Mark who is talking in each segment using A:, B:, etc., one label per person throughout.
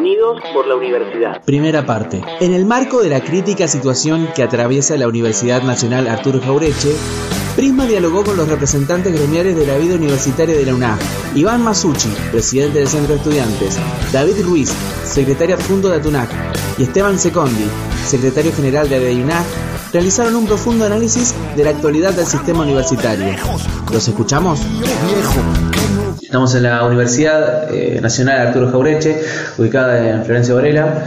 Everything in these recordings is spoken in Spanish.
A: Unidos por la Universidad.
B: Primera parte. En el marco de la crítica situación que atraviesa la Universidad Nacional Arturo Jaureche, Prisma dialogó con los representantes gremiales de la vida universitaria de la UNAG, Iván Masucci, presidente del Centro de Estudiantes, David Ruiz, secretario adjunto de ATUNAC, y Esteban Secondi, secretario general de ADEUNAG, realizaron un profundo análisis de la actualidad del sistema universitario. ¿Los escuchamos? Estamos en la Universidad eh, Nacional Arturo Jaureche, ubicada en Florencia Varela.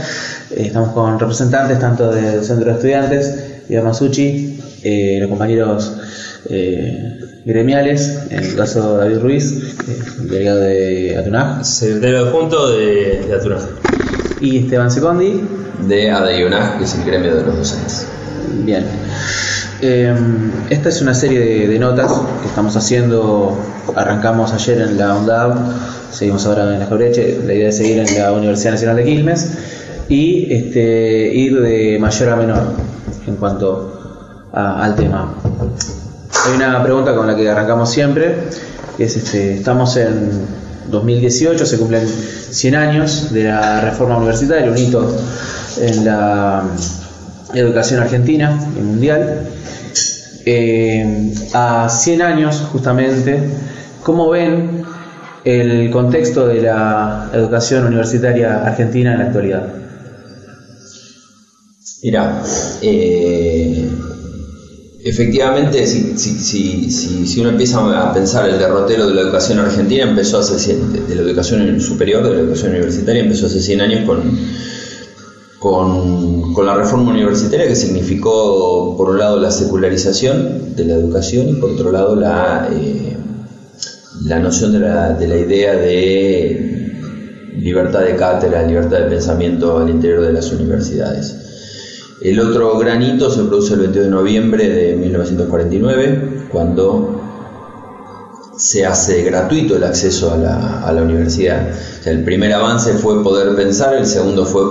B: Eh, estamos con representantes tanto del Centro de Estudiantes, Iván Masucci, eh, los compañeros gremiales, en el caso de David Ruiz, delegado de ATUNAG.
C: Secretario adjunto de, de ATUNAG.
B: Y Esteban Secondi.
D: De ADIUNAG, que es el gremio de los docentes.
B: Bien. Esta es una serie de, notas que estamos haciendo. Arrancamos ayer en la UNDAB, seguimos ahora en la Jaureche. La idea es seguir en la Universidad Nacional de Quilmes y este, ir de mayor a menor en cuanto al tema. Hay una pregunta con la que arrancamos siempre, es este, estamos en 2018, se cumplen 100 años de la reforma universitaria, un hito en la educación argentina y mundial. Eh, a 100 años, justamente, ¿cómo ven el contexto de la educación universitaria argentina en la actualidad?
D: Mira, eh, efectivamente, si, si, si, uno empieza a pensar el derrotero de la educación argentina, empezó hace 100, de la educación superior, de la educación universitaria, empezó hace 100 años con con, la reforma universitaria que significó, por un lado, la secularización de la educación y, por otro lado, la, eh, la noción de la, de la idea de libertad de cátedra, libertad de pensamiento al interior de las universidades. El otro granito se produce el 22 de noviembre de 1949, cuando se hace gratuito el acceso a la, a la universidad. el primer avance fue poder pensar, el segundo fue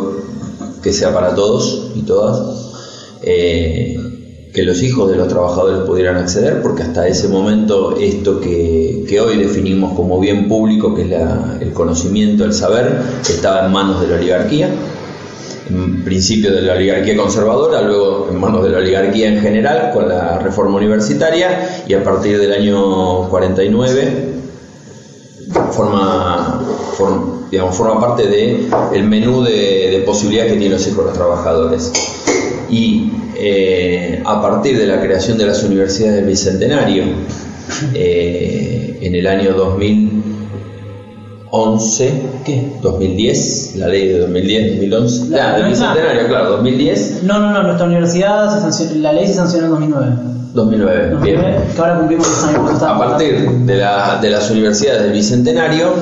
D: que sea para todos y todas, eh, que los hijos de los trabajadores pudieran acceder, porque hasta ese momento esto que, que hoy definimos como bien público, que es el conocimiento, el saber, estaba en manos de la oligarquía, en principio de la oligarquía conservadora, luego en manos de la oligarquía en general con la reforma universitaria y a partir del año 49 forma, forma digamos, forma parte del el menú de, posibilidades que tienen los hijos los trabajadores. Y eh, a partir de la creación de las universidades del Bicentenario, eh, en el año 2011, ¿qué? 2010, la ley de 2010, 2011. La, del Bicentenario, claro, 2010.
E: No, no, no, nuestra universidad, la ley se sancionó en 2009.
D: 2009, bien.
E: Que ahora cumplimos años.
D: A partir de, la, de las universidades del Bicentenario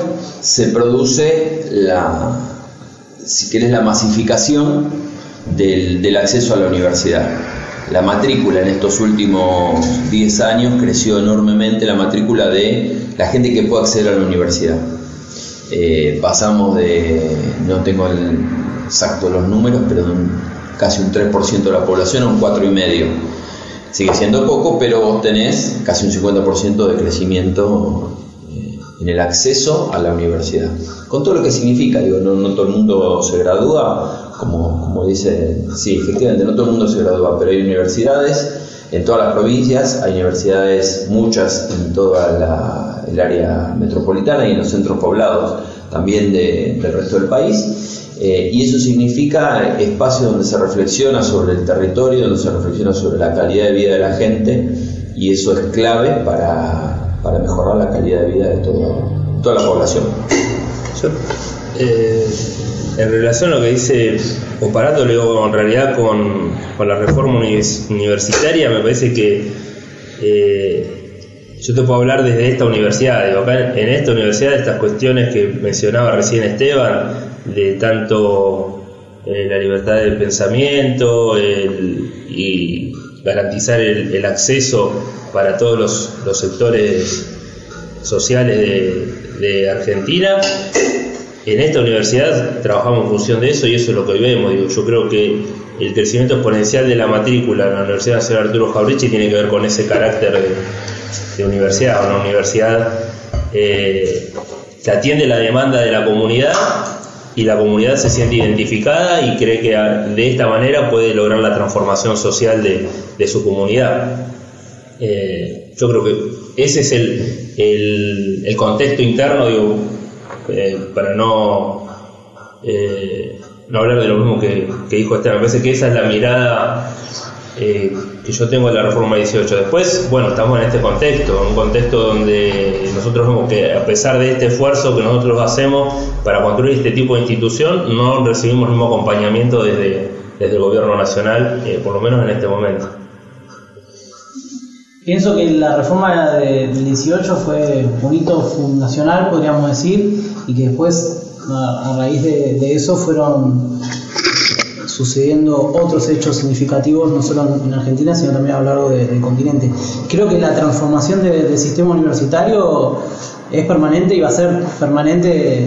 D: se produce la, si quieres, la masificación del, del acceso a la universidad. La matrícula en estos últimos 10 años creció enormemente, la matrícula de la gente que puede acceder a la universidad. Eh, pasamos de, no tengo el exacto los números, pero de casi un 3% de la población a un 4,5% Sigue siendo poco, pero vos tenés casi un 50% de crecimiento eh, en el acceso a la universidad. Con todo lo que significa, digo, no, no todo el mundo se gradúa, como, como dice, sí, efectivamente, no todo el mundo se gradúa, pero hay universidades en todas las provincias, hay universidades, muchas en toda el área metropolitana y en los centros poblados también del resto del país. Eh, y eso significa espacio donde se reflexiona sobre el territorio, donde se reflexiona sobre la calidad de vida de la gente, y eso es clave para, para mejorar la calidad de vida de toda la población.
C: Eh, en relación a lo que dice, comparándolo en realidad con, con la reforma universitaria, me parece que eh, yo te puedo hablar desde esta universidad. Digo, acá en esta universidad, estas cuestiones que mencionaba recién Esteban, de tanto eh, la libertad de pensamiento y garantizar el, acceso para todos los, sectores sociales de, Argentina. En esta universidad trabajamos en función de eso y eso es lo que hoy vemos. Digo, yo creo que el crecimiento exponencial de la matrícula en la Universidad Nacional Arturo Jaurichi tiene que ver con ese carácter de, universidad, una universidad eh, que atiende la demanda de la comunidad y la comunidad se siente identificada y cree que a- de esta manera puede lograr la transformación social de, su comunidad. Eh, yo creo que ese es el, el, el contexto interno, digo, eh, para no, eh, no hablar de lo mismo que, dijo Esteban. Me parece que esa es la mirada eh, que yo tengo de la reforma 18. Después, bueno, estamos en este contexto, un contexto donde nosotros vemos que a pesar de este esfuerzo que nosotros hacemos para construir este tipo de institución, no recibimos el mismo acompañamiento desde, desde el gobierno nacional, eh, por lo menos en este momento.
E: Pienso que la reforma de- del 18 fue un hito fundacional, podríamos decir, y que después, a, raíz de, eso, fueron sucediendo otros hechos significativos, no solo en en Argentina, sino también a lo largo de- del continente. Creo que la transformación de- del sistema universitario es permanente y va a ser permanente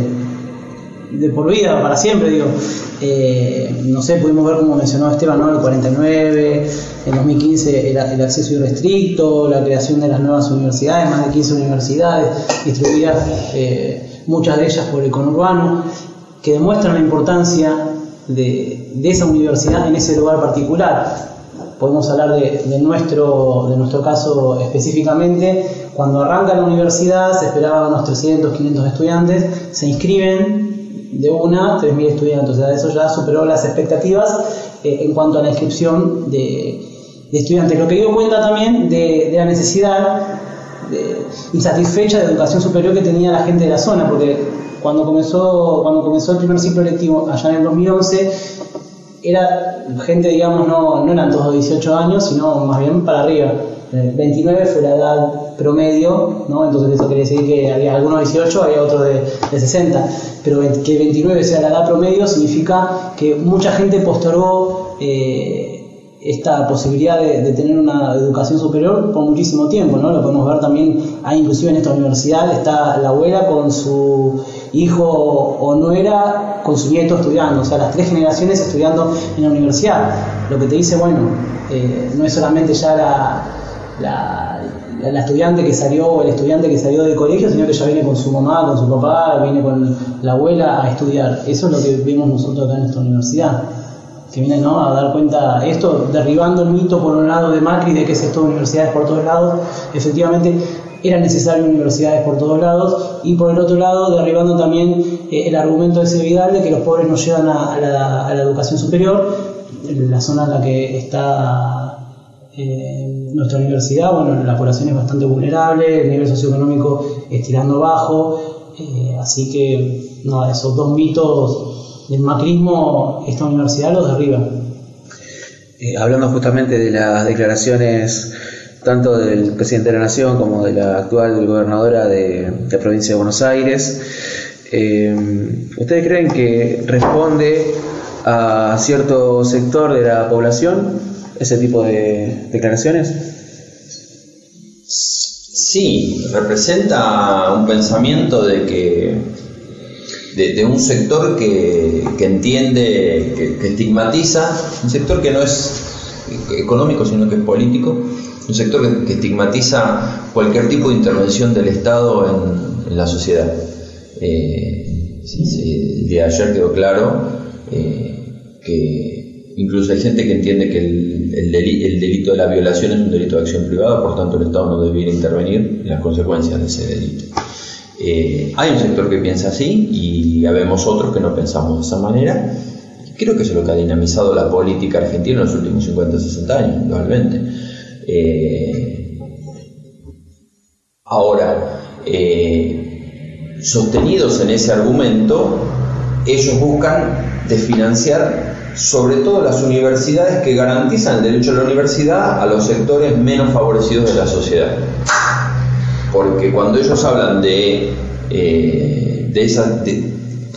E: de por vida, para siempre, digo. Eh, no sé, pudimos ver como mencionó Esteban, ¿no? El 49, en 2015 el, el acceso irrestricto, la creación de las nuevas universidades, más de 15 universidades distribuidas, eh, muchas de ellas por el conurbano, que demuestran la importancia de, esa universidad en ese lugar particular. Podemos hablar de, nuestro, de nuestro caso específicamente. Cuando arranca la universidad se esperaban unos 300, 500 estudiantes, se inscriben de una 3.000 estudiantes, o eso ya superó las expectativas eh, en cuanto a la inscripción de, estudiantes, lo que dio cuenta también de la necesidad insatisfecha de educación superior que tenía la gente de la zona, porque cuando comenzó, cuando comenzó el primer ciclo lectivo allá en el 2011, era gente, digamos, no, no eran todos de 18 años, sino más bien para arriba. Eh, 29 fue la edad promedio, ¿no? entonces eso quiere decir que había algunos de 18, había otros de, de 60, pero que 29 sea la edad promedio significa que mucha gente postergó eh, esta posibilidad de, tener una educación superior por muchísimo tiempo, ¿no? Lo podemos ver también, hay inclusive en esta universidad, está la abuela con su hijo o nuera con su nieto estudiando, o sea, las tres generaciones estudiando en la universidad. Lo que te dice, bueno, eh, no es solamente ya la, la, la- estudiante que salió o el estudiante que salió del colegio, sino que ya viene con su mamá, con su papá, viene con la abuela a estudiar. Eso es lo que vemos nosotros acá en esta universidad que vienen ¿no? a dar cuenta esto, derribando el mito por un lado de Macri de que es esto de universidades por todos lados, efectivamente eran necesarias universidades por todos lados, y por el otro lado derribando también eh, el argumento de ese Vidal de que los pobres no llegan a, la, educación superior, la zona en la que está eh, nuestra universidad, bueno, la población es bastante vulnerable, el nivel socioeconómico es tirando bajo, eh, así que nada, esos dos mitos del macrismo, esta universidad los derriba.
B: Eh, hablando justamente de las declaraciones tanto del presidente de la Nación como de la actual gobernadora de, de la provincia de Buenos Aires, eh, ¿ustedes creen que responde a cierto sector de la población ese tipo de declaraciones?
D: Sí, representa un pensamiento de que de, un sector que, entiende, que, estigmatiza, un sector que no es económico sino que es político, un sector que, estigmatiza cualquier tipo de intervención del Estado en, la sociedad. Eh, sí, de ayer quedó claro eh, que incluso hay gente que entiende que el, el deli- el delito de la violación es un delito de acción privada, por tanto el Estado no debiera intervenir en las consecuencias de ese delito. Eh, hay un sector que piensa así y ya vemos otros que no pensamos de esa manera. Creo que eso es lo que ha dinamizado la política argentina en los últimos 50, 60 años, indudablemente. Eh, ahora, eh, sostenidos en ese argumento, ellos buscan desfinanciar sobre todo las universidades que garantizan el derecho a la universidad a los sectores menos favorecidos de la sociedad porque cuando ellos hablan de, eh, esa,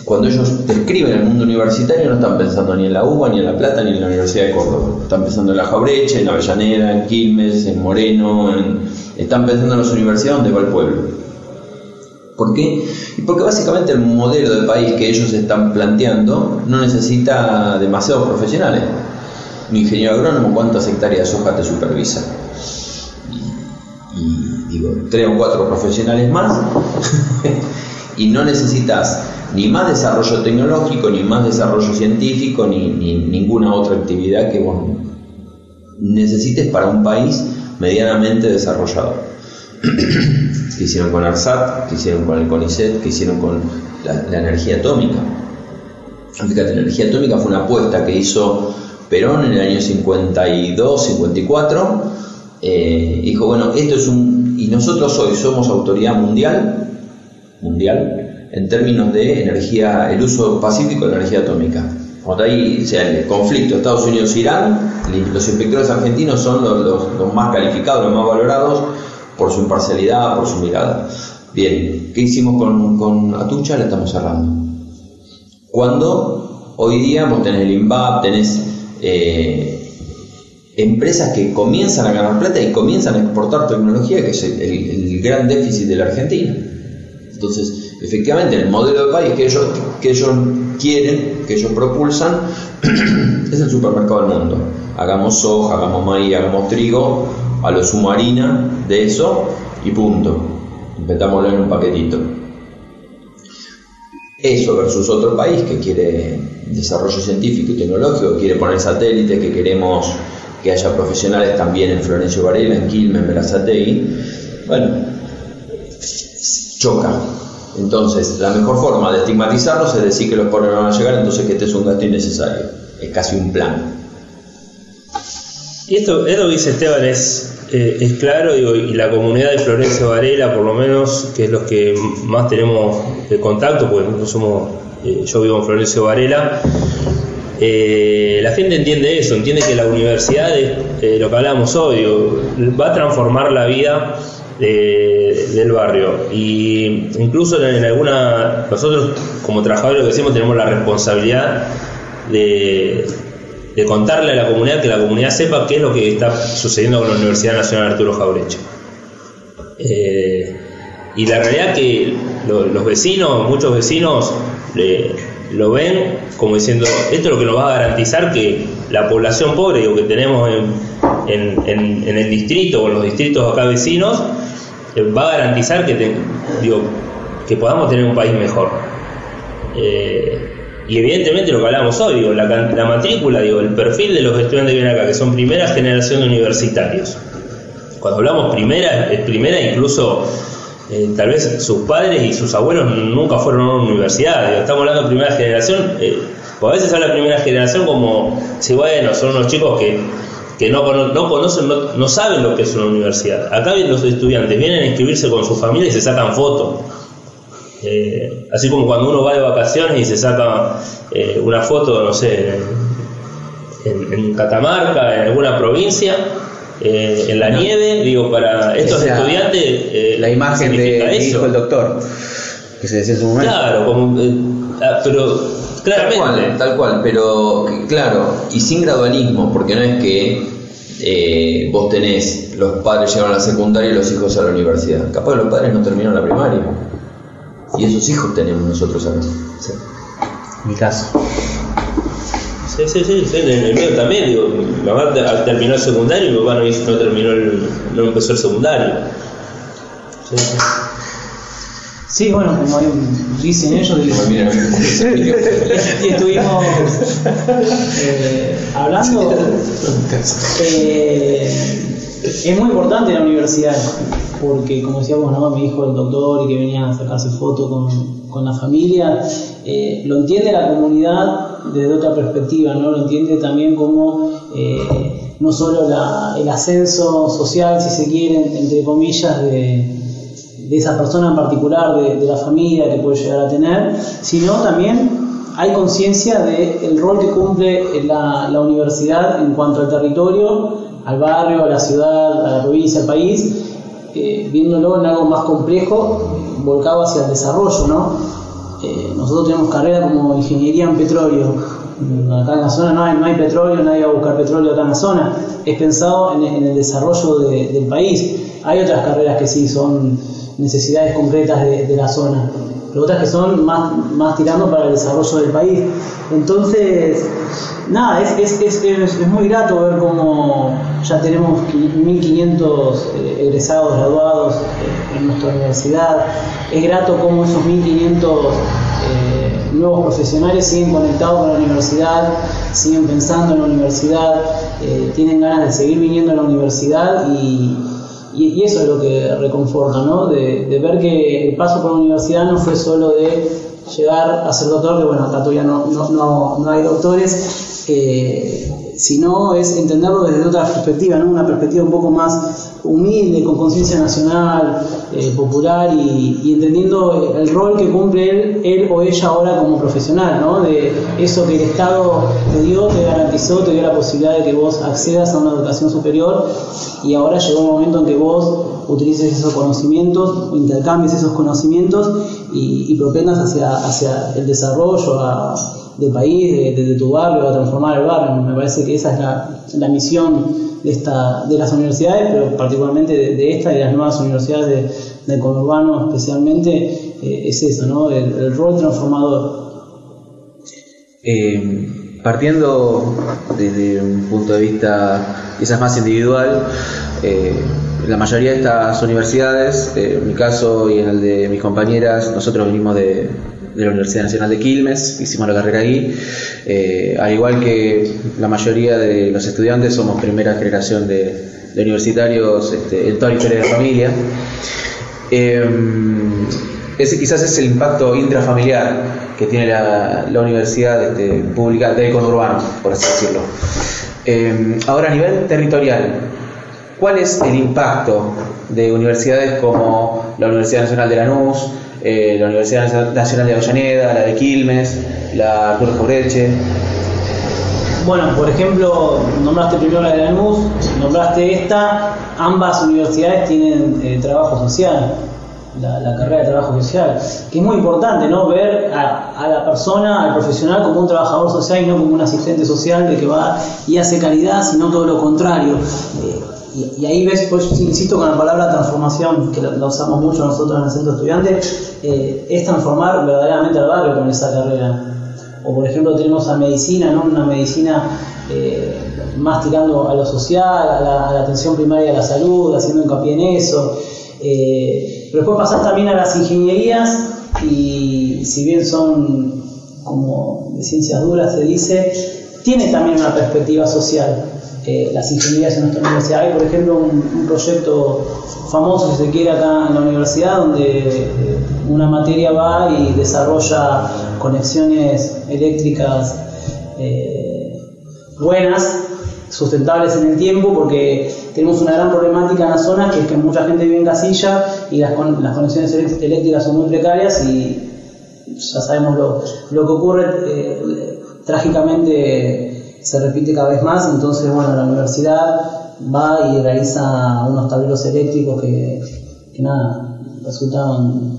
D: cuando ellos describen el mundo universitario no están pensando ni en la UBA, ni en La Plata, ni en la Universidad de Córdoba. Están pensando en la Jaureche, en Avellaneda, en Quilmes, en Moreno, en- están pensando en las universidades donde va el pueblo. ¿Por qué? Porque básicamente el modelo de país que ellos están planteando no necesita demasiados profesionales. Un ingeniero agrónomo, ¿cuántas hectáreas de soja te supervisa? Digo, tres o cuatro profesionales más y no necesitas ni más desarrollo tecnológico, ni más desarrollo científico, ni, ni ninguna otra actividad que vos necesites para un país medianamente desarrollado. que hicieron con ARSAT, que hicieron con el CONICET, que hicieron con la, la energía atómica. Fíjate, la energía atómica fue una apuesta que hizo Perón en el año 52, 54. Eh, dijo, bueno, esto es un... Y nosotros hoy somos autoridad mundial, mundial, en términos de energía, el uso pacífico de la energía atómica. Cuando hay sea, el conflicto Estados Unidos-Irán, los inspectores argentinos son los, más calificados, los más valorados por su imparcialidad, por su mirada. Bien, ¿qué hicimos con, con Atucha? La estamos cerrando. Cuando hoy día vos tenés el INVAP, tenés eh, empresas que comienzan a ganar plata y comienzan a exportar tecnología, que es el, gran déficit de la Argentina. Entonces, efectivamente, el modelo de país que ellos, que ellos quieren, que ellos propulsan, es el supermercado del mundo. Hagamos soja, hagamos maíz, hagamos trigo, a lo sumo harina de eso y punto. Inventámoslo en un paquetito. Eso versus otro país que quiere desarrollo científico y tecnológico, que quiere poner satélites, que queremos que haya profesionales también en Florencio Varela, en Quilmes, en Berazategui. Bueno, choca. Entonces, la mejor forma de estigmatizarlos es decir que los pobres no van a llegar, entonces que este es un gasto innecesario. Es casi un plan.
C: Y esto, esto que dice Esteban es, eh, claro, y la comunidad de Florencio Varela, por lo menos, que es los que más tenemos de contacto, porque nosotros somos, eh, yo vivo en Florencio Varela, eh, la gente entiende eso, entiende que la universidad es eh, lo que hablamos hoy, va a transformar la vida de- del barrio. Y incluso en, alguna, nosotros como trabajadores que decimos tenemos la responsabilidad de, contarle a la comunidad, que la comunidad sepa qué es lo que está sucediendo con la Universidad Nacional Arturo Jaureche. Eh, y la realidad que lo- los vecinos, muchos vecinos, lo ven como diciendo, esto es lo que nos va a garantizar que la población pobre digo, que tenemos en, en- el distrito o en los distritos acá vecinos, eh, va a garantizar que, te- digo, que podamos tener un país mejor. Eh, y evidentemente lo que hablamos hoy, digo, la, la matrícula, digo, el perfil de los estudiantes que vienen acá, que son primera generación de universitarios. Cuando hablamos primera, es primera incluso eh, tal vez sus padres y sus abuelos nunca fueron a una universidad. estamos hablando de primera generación, eh, o a veces habla de primera generación como si bueno, son unos chicos que, que no, no conocen, no, saben lo que es una universidad. Acá los estudiantes vienen a inscribirse con su familia y se sacan fotos. Eh, así como cuando uno va de vacaciones y se saca una foto, no sé, en Catamarca, en alguna provincia, eh, en la nieve, digo, para estos
B: Esa-
C: estudiantes. eh,
B: la imagen de
C: eso.
B: hijo el doctor, que se decía en su momento.
C: Claro, como, eh, ah, pero
D: Tal
C: claramente.
D: cual, tal cual, pero claro, y sin gradualismo, porque no es que eh, vos tenés, los padres llegan a la secundaria y los hijos a la universidad. Capaz que los padres no terminaron la primaria. Y esos hijos tenemos nosotros acá. Sí.
B: Mi caso.
C: Sí, sí, sí, sí, en el mío también, digo, mi mamá te- terminó el secundario y mi papá no, hizo- no terminó el, no empezó el secundario. Sí, sí.
E: Sí, bueno, como dicen ellos, digo,
D: Mira,
E: y estuvimos eh, hablando. eh, es muy importante la universidad, porque como decíamos, ¿no? mi hijo el doctor que venía a sacarse foto con, con la familia, eh, lo entiende la comunidad desde otra perspectiva, ¿no? lo entiende también como eh, no solo la- el ascenso social, si se quiere, entre comillas, de, de esa persona en particular, de, de la familia que puede llegar a tener, sino también hay conciencia del rol que cumple la, la universidad en cuanto al territorio, al barrio, a la ciudad, a la provincia, al país, eh, viéndolo en algo más complejo, volcado hacia el desarrollo, ¿no? Eh, nosotros tenemos carrera como ingeniería en petróleo. Mm, Acá en la zona no hay, no hay petróleo, nadie va a buscar petróleo acá en la zona. Es pensado en, el desarrollo de- del país. Hay otras carreras que sí son necesidades concretas de, la zona. y otras que son más, más tirando para el desarrollo del país. Entonces, nada, es, es, es, es muy grato ver cómo ya tenemos 1.500 eh, egresados, graduados eh, en nuestra universidad. Es grato cómo esos 1.500 eh, nuevos profesionales siguen conectados con la universidad, siguen pensando en la universidad, tienen ganas de seguir viniendo a la universidad y, eso es lo que reconforta, ¿no? De, ver que el paso por la universidad no fue solo de llegar a ser doctor, que bueno, acá todavía no, no, no, no hay doctores, sino es entenderlo desde otra perspectiva, ¿no? una perspectiva un poco más humilde, con conciencia nacional, eh, popular y, entendiendo el rol que cumple él, él o ella ahora como profesional, ¿no? de eso que el Estado te dio, te garantizó, te dio la posibilidad de que vos accedas a una educación superior y ahora llegó un momento en que vos utilices esos conocimientos, intercambies esos conocimientos y, propendas hacia, hacia el desarrollo, a, del país, de, tu barrio, a transformar el barrio. Me parece que esa es la, misión de, esta, de las universidades, pero particularmente de, esta y de las nuevas universidades de, de conurbano especialmente, eh, es eso, ¿no? el, rol transformador.
B: Eh, partiendo desde un punto de vista quizás más individual, eh, la mayoría de estas universidades, en mi caso y en el de mis compañeras, nosotros venimos de, de la Universidad Nacional de Quilmes, hicimos la carrera ahí. Eh, al igual que la mayoría de los estudiantes, somos primera generación de, universitarios este, en toda la historia de la familia. Eh, ese quizás es el impacto intrafamiliar que tiene la, universidad este, pública de conurbano, por así decirlo. Eh, ahora, a nivel territorial, ¿cuál es el impacto de universidades como la Universidad Nacional de Lanús, eh, la Universidad Nacional de Avellaneda, la de Quilmes, la Arturo Jaureche.
E: Bueno, por ejemplo, nombraste primero la de Lanús, nombraste esta, ambas universidades tienen eh, trabajo social, la, carrera de trabajo social, que es muy importante, ¿no? Ver a, la persona, al profesional como un trabajador social y no como un asistente social de que va y hace calidad, sino todo lo contrario. Eh, y, ahí ves, pues insisto con la palabra transformación, que la, usamos mucho nosotros en el centro estudiante, eh, es transformar verdaderamente al barrio con esa carrera. O por ejemplo tenemos a medicina, ¿no? una medicina eh, más tirando a lo social, a la, atención primaria de la salud, haciendo hincapié en eso. Eh, pero después pasás también a las ingenierías y si bien son como de ciencias duras se dice, tiene también una perspectiva social las ingenierías en nuestra universidad. Hay, por ejemplo, un, proyecto famoso, si se quiere, acá en la universidad, donde una materia va y desarrolla conexiones eléctricas eh, buenas, sustentables en el tiempo, porque tenemos una gran problemática en la zona, que es que mucha gente vive en casilla y las, las conexiones eléctricas son muy precarias y ya sabemos lo, lo que ocurre eh, trágicamente se repite cada vez más, entonces bueno, la universidad va y realiza unos tableros eléctricos que, nada, resultan,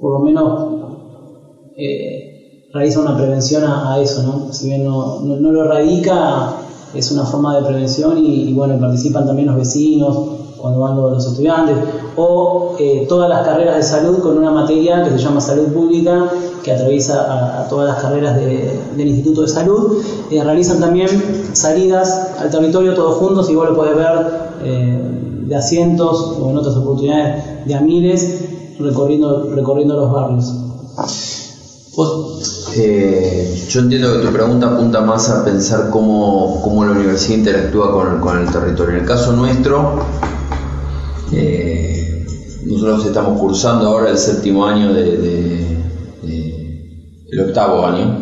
E: por lo menos, eh, realiza una prevención a, eso, ¿no? Si bien no, no, lo erradica, es una forma de prevención y, bueno, participan también los vecinos cuando van los estudiantes, o eh, todas las carreras de salud con una materia que se llama salud pública que atraviesa a, todas las carreras del Instituto de Salud. Eh, realizan también salidas al territorio todos juntos, igual lo puedes ver eh, de a cientos o en otras oportunidades de a miles recorriendo, recorriendo los barrios.
D: Eh, yo entiendo que tu pregunta apunta más a pensar cómo, cómo la universidad interactúa con, con, el territorio. En el caso nuestro, nosotros estamos cursando ahora el séptimo año de el octavo año,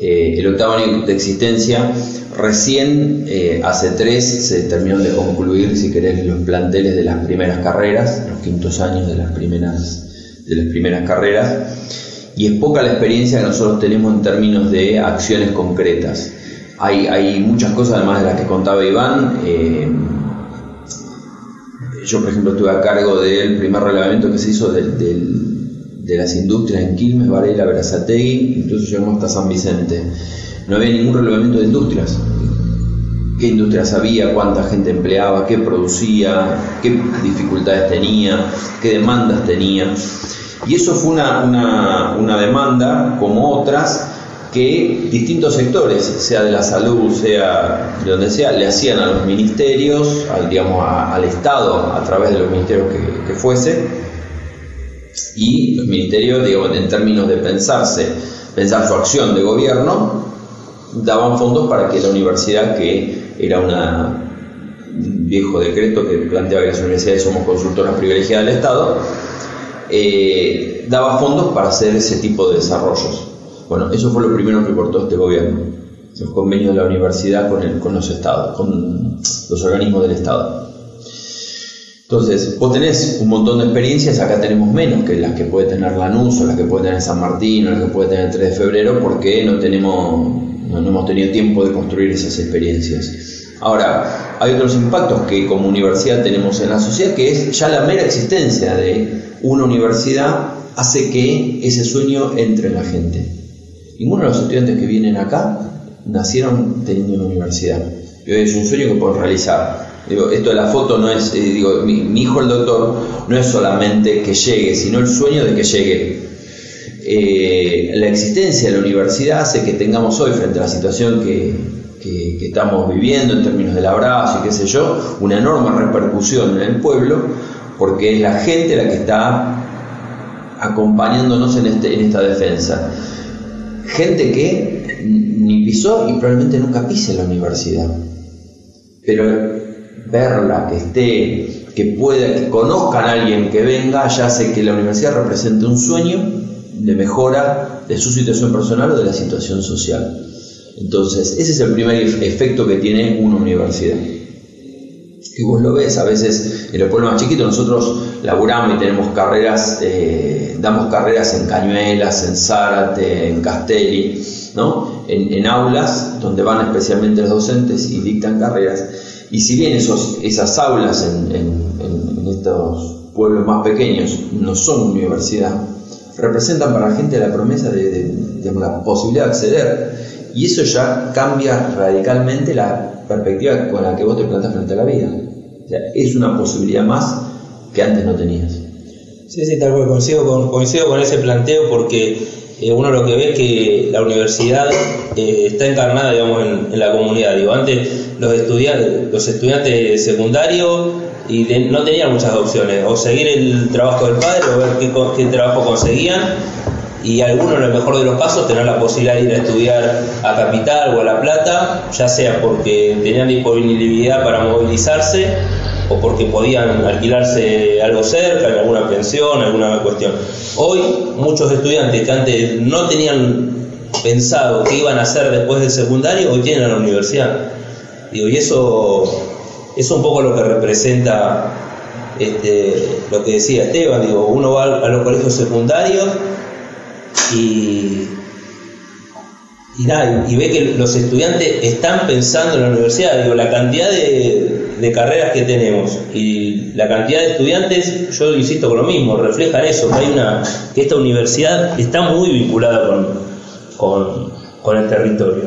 D: eh, el octavo año de existencia, recién eh, hace tres se terminó de concluir, si querés, los planteles de las primeras carreras, los quintos años de las primeras, de las primeras carreras, y es poca la experiencia que nosotros tenemos en términos de acciones concretas. Hay, hay muchas cosas, además de las que contaba Iván. Eh, yo, por ejemplo, estuve a cargo del primer relevamiento que se hizo de las industrias en Quilmes, Varela, Berazategui, incluso llegamos hasta San Vicente. No había ningún relevamiento de industrias. qué industrias había, cuánta gente empleaba, qué producía, qué dificultades tenía, qué demandas tenía. Y eso fue una, una, una demanda, como otras, que distintos sectores, sea de la salud, sea de donde sea, le hacían a los ministerios, al, digamos, al Estado, a través de los ministerios que, fuese, y los ministerios, digamos, en términos de pensarse, pensar su acción de gobierno, daban fondos para que la universidad, que era un viejo decreto que planteaba que las universidades somos consultoras privilegiadas del Estado, eh, daba fondos para hacer ese tipo de desarrollos. Bueno, eso fue lo primero que cortó este gobierno, el convenio de la universidad con, los estados, con los organismos del Estado. Entonces, vos tenés un montón de experiencias, acá tenemos menos que las que puede tener Lanús o las que puede tener San Martín o las que puede tener el 3 de febrero porque no, tenemos, no hemos tenido tiempo de construir esas experiencias. Ahora, hay otros impactos que como universidad tenemos en la sociedad, que es ya la mera existencia de una universidad hace que ese sueño entre en la gente. Ninguno de los estudiantes que vienen acá nacieron teniendo una universidad. Es un sueño que pueden realizar. Esto de la foto no es, eh, digo, mi, hijo el doctor no es solamente que llegue, sino el sueño de que llegue. Eh, la existencia de la universidad hace que tengamos hoy, frente a la situación que, que, que, estamos viviendo en términos del abrazo y qué sé yo, una enorme repercusión en el pueblo, porque es la gente la que está acompañándonos en, este, en esta defensa. Gente que ni pisó y probablemente nunca pise la universidad. Pero verla, que esté, que pueda, que conozcan a alguien que venga, ya hace que la universidad represente un sueño de mejora de su situación personal o de la situación social. Entonces, ese es el primer efecto que tiene una universidad. Y vos lo ves, a veces en los pueblos más chiquitos nosotros laburamos y tenemos carreras, eh, damos carreras en Cañuelas, en Zárate, en Castelli, ¿no? En, en aulas donde van especialmente los docentes y dictan carreras. Y si bien esos, esas aulas en, en, en, estos pueblos más pequeños no son universidad, representan para la gente la promesa de, de, de, la posibilidad de acceder. Y eso ya cambia radicalmente la perspectiva con la que vos te plantas frente a la vida. O sea, es una posibilidad más que antes no tenías.
C: Sí, sí, tal cual, coincido con, ese planteo porque eh, uno lo que ve es que la universidad eh, está encarnada, digamos, en, en, la comunidad. Digo, antes los estudiantes, los estudiantes secundarios no tenían muchas opciones, o seguir el trabajo del padre o ver qué trabajo conseguían y algunos en el mejor de los casos tener la posibilidad de ir a estudiar a Capital o a La Plata, ya sea porque tenían disponibilidad para movilizarse o porque podían alquilarse algo cerca, en alguna pensión, alguna cuestión. Hoy muchos estudiantes que antes no tenían pensado qué iban a hacer después del secundario, hoy tienen a la universidad. Y eso es un poco lo que representa este, lo que decía Esteban, digo, uno va a los colegios secundarios y, y, nada, y ve que los estudiantes están pensando en la universidad, digo, la cantidad de, carreras que tenemos y la cantidad de estudiantes, yo insisto con lo mismo, reflejan eso, que hay una, que esta universidad está muy vinculada con, con el territorio.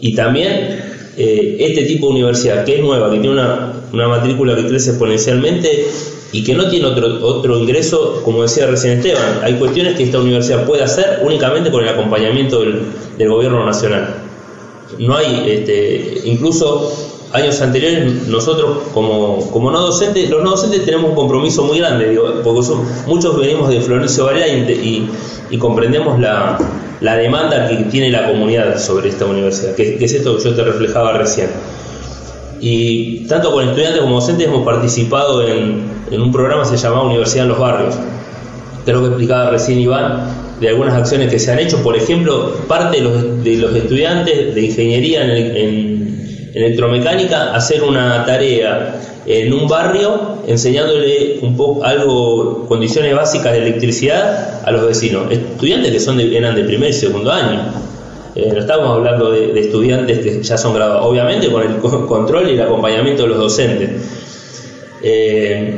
C: Y también eh, este tipo de universidad, que es nueva, que tiene una, una matrícula que crece exponencialmente, y que no tiene otro, otro ingreso, como decía recién Esteban. Hay cuestiones que esta universidad puede hacer únicamente con el acompañamiento del, del gobierno nacional. No hay, este, incluso años anteriores, nosotros como, como no docentes, los no docentes tenemos un compromiso muy grande, digo, porque son, muchos venimos de Florencio Varela y, comprendemos la, la, demanda que tiene la comunidad sobre esta universidad, que, es esto que yo te reflejaba recién. Y tanto con estudiantes como docentes hemos participado en, en un programa que se llamaba Universidad en los Barrios. Creo que explicaba recién Iván de algunas acciones que se han hecho. Por ejemplo, parte de los, de los estudiantes de ingeniería en, en, electromecánica hacer una tarea en un barrio enseñándole un poco algo, condiciones básicas de electricidad a los vecinos. Estudiantes que son eran de primer y segundo año. Eh, no estamos hablando de, de, estudiantes que ya son graduados, obviamente con el control y el acompañamiento de los docentes. Eh,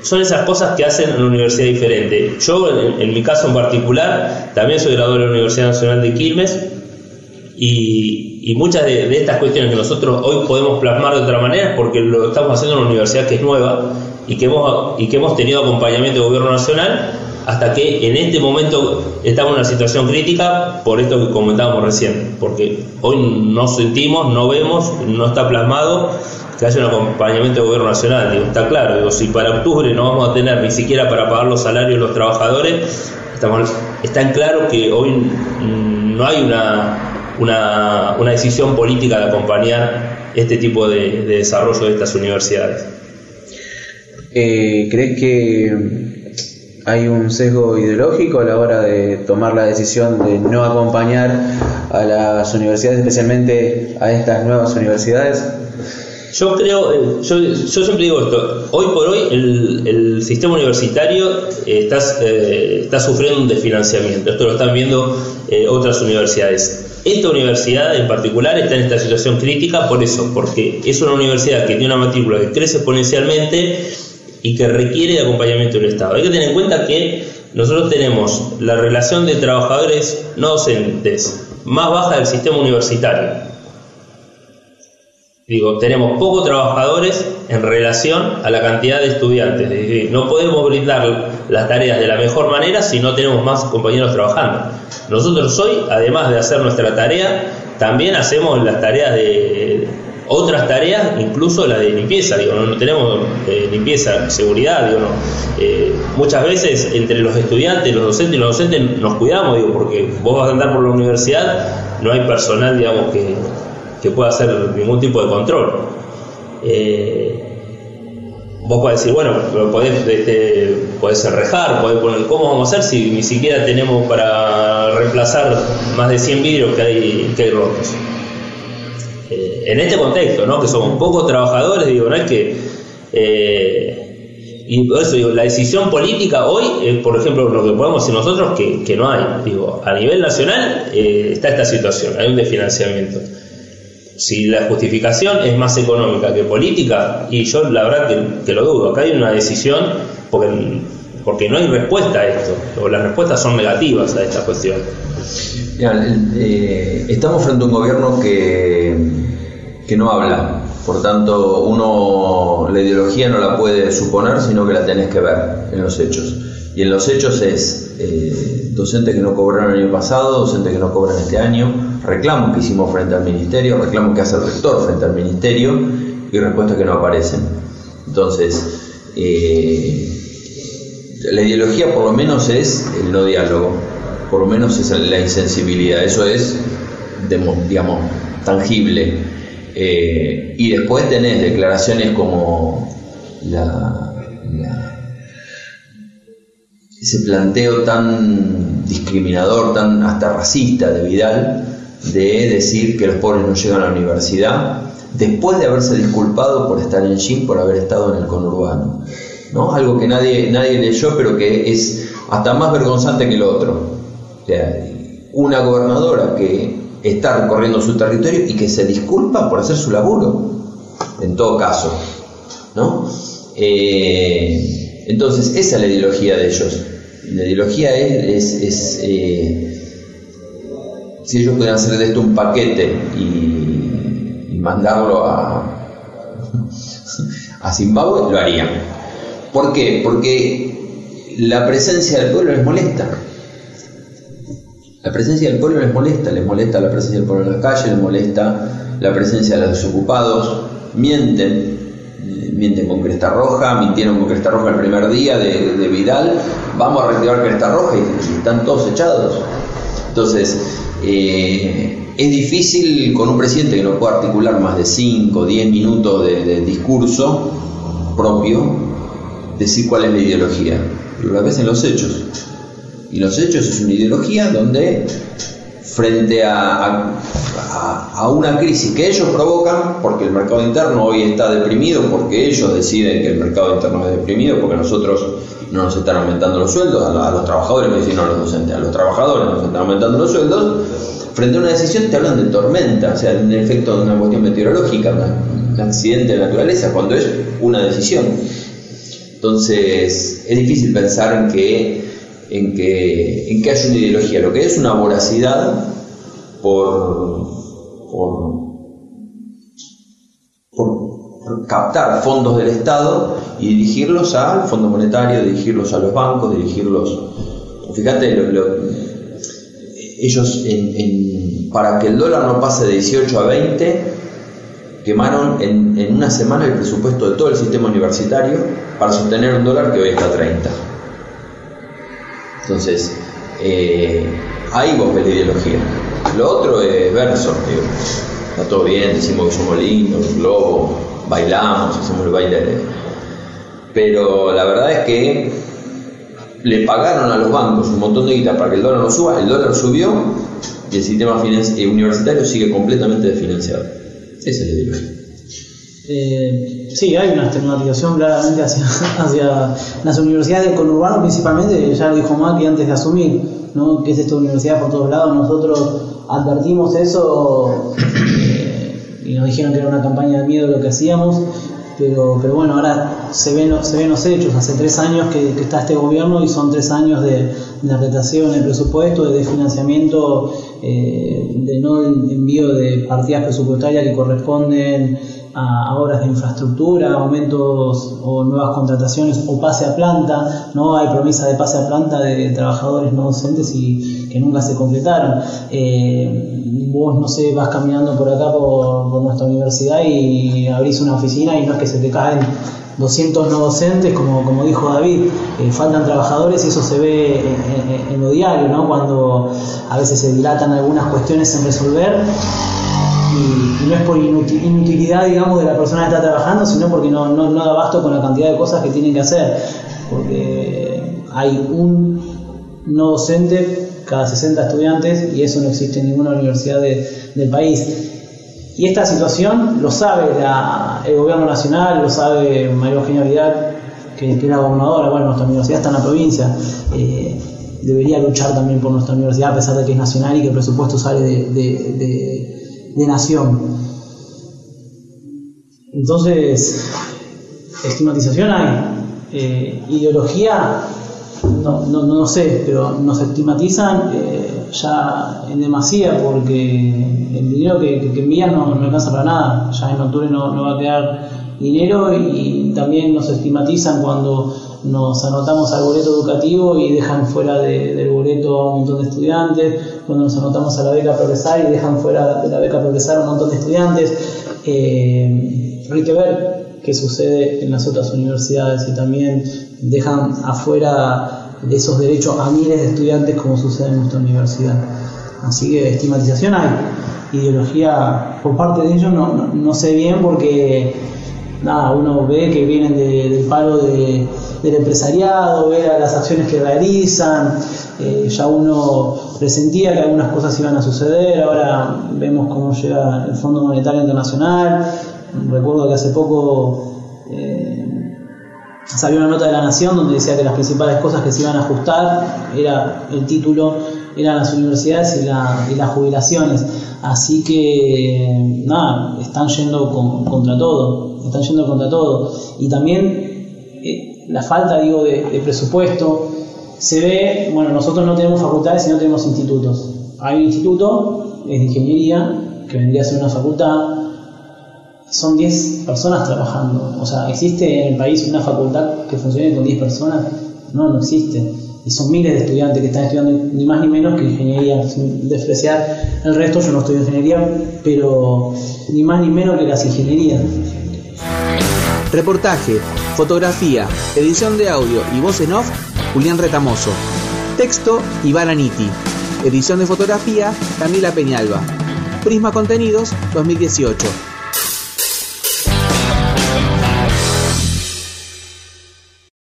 C: son esas cosas que hacen una universidad diferente. Yo, en, en, mi caso en particular, también soy graduado de la Universidad Nacional de Quilmes Y, y muchas de, estas cuestiones que nosotros hoy podemos plasmar de otra manera porque lo estamos haciendo en una universidad que es nueva y que hemos, y que hemos tenido acompañamiento del gobierno nacional hasta que en este momento estamos en una situación crítica por esto que comentábamos recién, porque hoy no sentimos, no vemos, no está plasmado que haya un acompañamiento del gobierno nacional. Digo, está claro, digo, si para octubre no vamos a tener ni siquiera para pagar los salarios de los trabajadores, estamos, está claro que hoy no hay una, una, una decisión política de acompañar este tipo de, de desarrollo de estas universidades.
B: Eh, ¿Crees que hay un sesgo ideológico a la hora de tomar la decisión de no acompañar a las universidades, especialmente a estas nuevas universidades?
C: Yo creo, eh, yo, yo siempre digo esto, hoy por hoy el, sistema universitario eh, está, eh, está sufriendo un desfinanciamiento, esto lo están viendo otras universidades. Esta universidad en particular está en esta situación crítica por eso, porque es una universidad que tiene una matrícula que crece exponencialmente y que requiere de acompañamiento del Estado. Hay que tener en cuenta que nosotros tenemos la relación de trabajadores no docentes más baja del sistema universitario. Digo, tenemos pocos trabajadores en relación a la cantidad de estudiantes. Es decir, no podemos brindar las tareas de la mejor manera si no tenemos más compañeros trabajando. Nosotros hoy, además de hacer nuestra tarea, también hacemos las tareas de otras tareas, incluso la de limpieza. Digo, no, no tenemos eh, limpieza, seguridad. Digo, no. Eh, muchas veces entre los estudiantes, los docentes y los docentes nos cuidamos, digo, porque vos vas a andar por la universidad, no hay personal, digamos, que que pueda hacer ningún tipo de control. Eh, vos podés decir, bueno, podés, este, podés enrejar, podés poner, ¿cómo vamos a hacer si ni siquiera tenemos para reemplazar más de 100 vidrios que hay, que hay rotos? Eh, en este contexto, ¿no? que somos pocos trabajadores, digo, no es que... Eh, y eso digo, la decisión política hoy, por ejemplo, lo que podemos decir nosotros, que, que no hay. Digo, a nivel nacional está esta situación, hay un desfinanciamiento si la justificación es más económica que política, y yo la verdad que, que lo dudo, acá hay una decisión porque, porque no hay respuesta a esto, o las respuestas son negativas a esta cuestión.
D: Mira, eh, estamos frente a un gobierno que, que no habla, por tanto uno la ideología no la puede suponer, sino que la tenés que ver en los hechos. Y en los hechos es eh, docentes que no cobraron el año pasado, docentes que no cobran este año, reclamos que hicimos frente al ministerio, reclamos que hace el rector frente al ministerio y respuestas que no aparecen. Entonces, eh, la ideología por lo menos es el no diálogo, por lo menos es la insensibilidad, eso es, digamos, tangible. Eh, y después tenés declaraciones como la, la ese planteo tan discriminador, tan hasta racista de Vidal, de decir que los pobres no llegan a la universidad, después de haberse disculpado por estar en Shin, por haber estado en el conurbano. ¿no? Algo que nadie, nadie leyó, pero que es hasta más vergonzante que el otro. O sea, una gobernadora que está recorriendo su territorio y que se disculpa por hacer su laburo, en todo caso. ¿no? Eh, entonces, esa es la ideología de ellos. La ideología es, es, eh, si ellos pudieran hacer de esto un paquete y, y mandarlo a, a Zimbabue, lo harían. ¿Por qué? Porque la presencia del pueblo les molesta. La presencia del pueblo les molesta, les molesta la presencia del pueblo en las calles, les molesta la presencia de los desocupados, mienten, mienten con Cresta Roja, mintieron con Cresta Roja el primer día de, de Vidal, vamos a reactivar Cresta Roja y, están todos echados. Entonces, eh, es difícil con un presidente que no puede articular más de 5 o 10 minutos de, discurso propio decir cuál es la ideología, pero la ves en los hechos. Y los hechos es una ideología donde frente a, una crisis que ellos provocan, porque el mercado interno hoy está deprimido, porque ellos deciden que el mercado interno es deprimido, porque nosotros no nos están aumentando los sueldos, a, los, trabajadores, no a los docentes, a los trabajadores nos están aumentando los sueldos, frente a una decisión te hablan de tormenta, o sea, un efecto de una cuestión meteorológica, un accidente de naturaleza, cuando es una decisión. Entonces, es difícil pensar en que, en que, en que haya una ideología. Lo que es una voracidad por, por, captar fondos del Estado y dirigirlos al Fondo Monetario, dirigirlos a los bancos, dirigirlos... Fíjate, lo- lo- ellos en- para que el dólar no pase de 18 a 20, quemaron en, en una semana el presupuesto de todo el sistema universitario para sostener un dólar que hoy está a 30. Entonces, eh, ahí vos ves la ideología. Lo otro es verso, digo, está todo bien, decimos que somos lindos, globo, bailamos, hacemos el baile. de- Pero la verdad es que le pagaron a los bancos un montón de guita para que el dólar no suba, el dólar subió y el sistema eh, universitario sigue completamente desfinanciado. Esa es la ideología.
E: Eh, sí, hay una estigmatización claramente hacia, hacia las universidades del conurbano, principalmente, ya lo dijo Macri antes de asumir, ¿no? que es esta universidad por todos lados. Nosotros advertimos eso eh, y nos dijeron que era una campaña de miedo lo que hacíamos, pero, pero bueno, ahora se ven, se ven los hechos. Hace tres años que, está este gobierno y son tres años de, de del presupuesto, de desfinanciamiento, eh, de no envío de partidas presupuestarias que corresponden a, a obras de infraestructura, aumentos o nuevas contrataciones o pase a planta, no hay promesa de pase a planta de trabajadores no docentes y que nunca se completaron. Eh, vos, no sé, vas caminando por acá por, por nuestra universidad y abrís una oficina y no es que se te caen 200 no docentes, como, como dijo David, eh, faltan trabajadores y eso se ve en, en- en lo diario, ¿no? cuando a veces se dilatan algunas cuestiones en resolver y, no es por inuti- inutilidad, digamos, de la persona que está trabajando, sino porque no, no, no da abasto con la cantidad de cosas que tienen que hacer, porque hay un no docente cada 60 estudiantes y eso no existe en ninguna universidad de- del país. Y esta situación lo sabe la- el gobierno nacional, lo sabe María Eugenia Vidal, que, que era gobernadora, bueno, nuestra universidad está en la provincia, eh, debería luchar también por nuestra universidad a pesar de que es nacional y que el presupuesto sale de- de nación. Entonces, estigmatización hay, eh, ideología, no, no, no sé, pero nos estigmatizan eh, ya en demasía porque el dinero que, envían no, alcanza para nada, ya en octubre no, va a quedar dinero y también nos estigmatizan cuando nos anotamos al boleto educativo y dejan fuera de- del boleto a un montón de estudiantes, cuando nos anotamos a la beca progresar y dejan fuera de la beca progresar a un montón de estudiantes. Eh, hay que ver qué sucede en las otras universidades y también dejan afuera de esos derechos a miles de estudiantes como sucede en nuestra universidad. Así que estigmatización hay, ideología por parte de ellos no, no, sé bien porque nada, uno ve que vienen de- del palo de- del empresariado, ve las acciones que realizan, eh, ya uno presentía que algunas cosas iban a suceder, ahora vemos cómo llega el Fondo Monetario Internacional, recuerdo que hace poco eh, salió una nota de la Nación donde decía que las principales cosas que se iban a ajustar era el título, eran las universidades y, la- y las jubilaciones. Así que nada, están yendo con- contra todo, están yendo contra todo. Y también eh, la falta, digo, de, de presupuesto se ve, bueno, nosotros no tenemos facultades y no tenemos institutos. Hay un instituto, de ingeniería, que vendría a ser una facultad, son 10 personas trabajando. O sea, ¿existe en el país una facultad que funcione con 10 personas? No, no existe. Y son miles de estudiantes que están estudiando ni más ni menos que ingeniería, sin despreciar el resto, yo no estudio ingeniería, pero ni más ni menos que las ingenierías.
F: Reportaje, fotografía, edición de audio y voz en off, Julián Retamoso. Texto, Iván Aniti. Edición de fotografía, Camila Peñalba. Prisma Contenidos 2018.